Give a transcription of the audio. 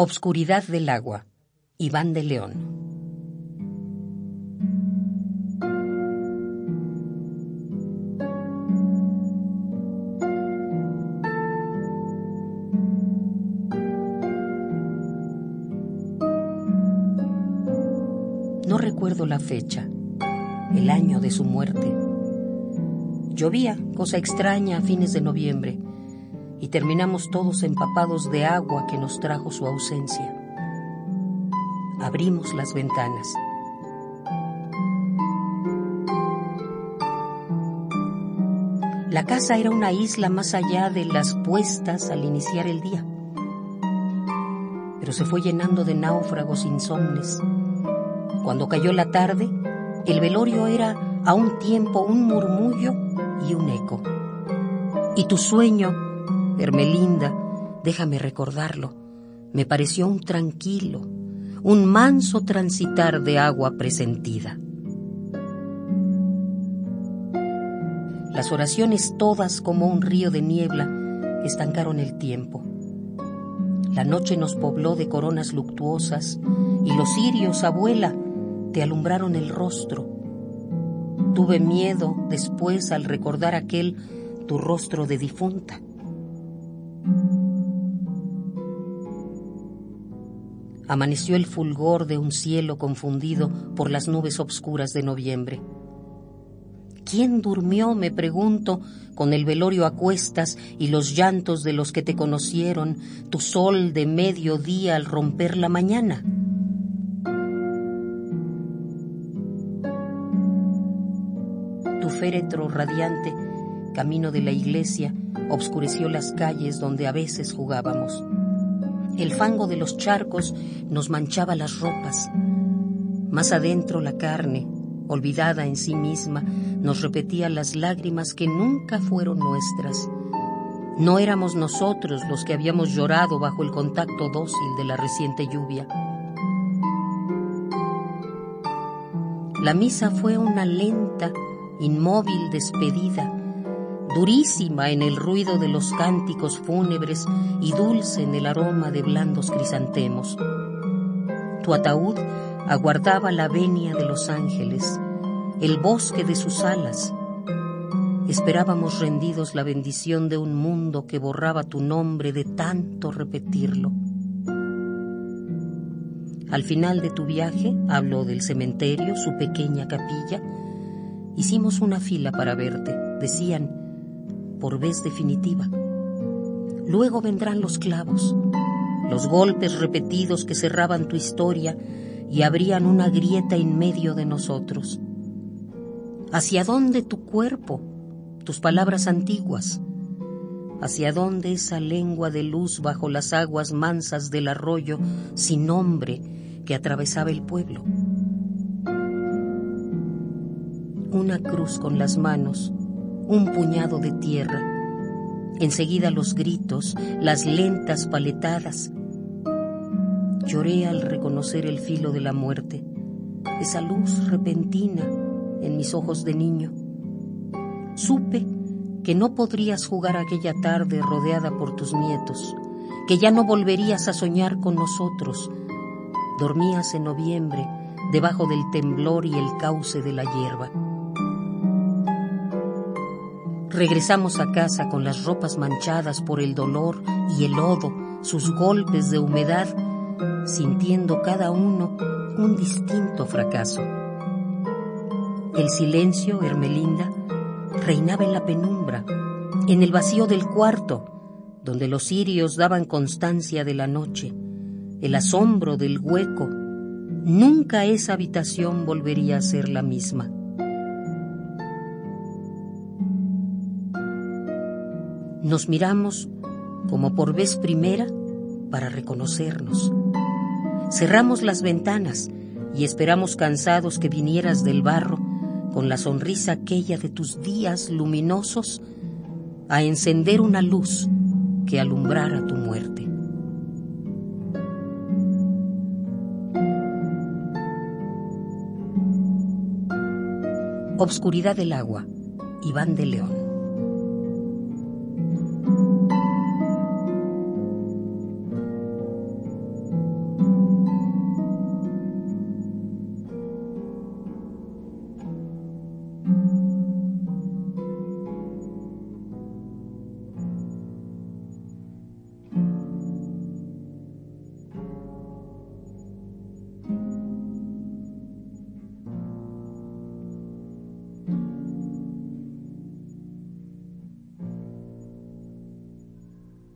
Obscuridad del agua. Iván de León. No recuerdo la fecha, el año de su muerte. Llovía, cosa extraña, a fines de noviembre y terminamos todos empapados de agua que nos trajo su ausencia. Abrimos las ventanas. La casa era una isla más allá de las puestas al iniciar el día, pero se fue llenando de náufragos insomnes. Cuando cayó la tarde, el velorio era a un tiempo un murmullo y un eco. Y tu sueño Hermelinda, déjame recordarlo, me pareció un tranquilo, un manso transitar de agua presentida. Las oraciones todas como un río de niebla estancaron el tiempo. La noche nos pobló de coronas luctuosas y los cirios, abuela, te alumbraron el rostro. Tuve miedo después al recordar aquel tu rostro de difunta. Amaneció el fulgor de un cielo confundido por las nubes obscuras de noviembre. ¿Quién durmió, me pregunto, con el velorio a cuestas y los llantos de los que te conocieron, tu sol de mediodía al romper la mañana? Tu féretro radiante, camino de la iglesia, obscureció las calles donde a veces jugábamos. El fango de los charcos nos manchaba las ropas. Más adentro la carne, olvidada en sí misma, nos repetía las lágrimas que nunca fueron nuestras. No éramos nosotros los que habíamos llorado bajo el contacto dócil de la reciente lluvia. La misa fue una lenta, inmóvil despedida durísima en el ruido de los cánticos fúnebres y dulce en el aroma de blandos crisantemos. Tu ataúd aguardaba la venia de los ángeles, el bosque de sus alas. Esperábamos rendidos la bendición de un mundo que borraba tu nombre de tanto repetirlo. Al final de tu viaje, habló del cementerio, su pequeña capilla. Hicimos una fila para verte. Decían, por vez definitiva. Luego vendrán los clavos, los golpes repetidos que cerraban tu historia y abrían una grieta en medio de nosotros. ¿Hacia dónde tu cuerpo, tus palabras antiguas? ¿Hacia dónde esa lengua de luz bajo las aguas mansas del arroyo sin nombre que atravesaba el pueblo? Una cruz con las manos un puñado de tierra. Enseguida los gritos, las lentas paletadas. Lloré al reconocer el filo de la muerte, esa luz repentina en mis ojos de niño. Supe que no podrías jugar aquella tarde rodeada por tus nietos, que ya no volverías a soñar con nosotros. Dormías en noviembre debajo del temblor y el cauce de la hierba. Regresamos a casa con las ropas manchadas por el dolor y el lodo, sus golpes de humedad, sintiendo cada uno un distinto fracaso. El silencio, Hermelinda, reinaba en la penumbra, en el vacío del cuarto, donde los cirios daban constancia de la noche, el asombro del hueco. Nunca esa habitación volvería a ser la misma. Nos miramos como por vez primera para reconocernos. Cerramos las ventanas y esperamos cansados que vinieras del barro con la sonrisa aquella de tus días luminosos a encender una luz que alumbrara tu muerte. Obscuridad del agua, Iván de León.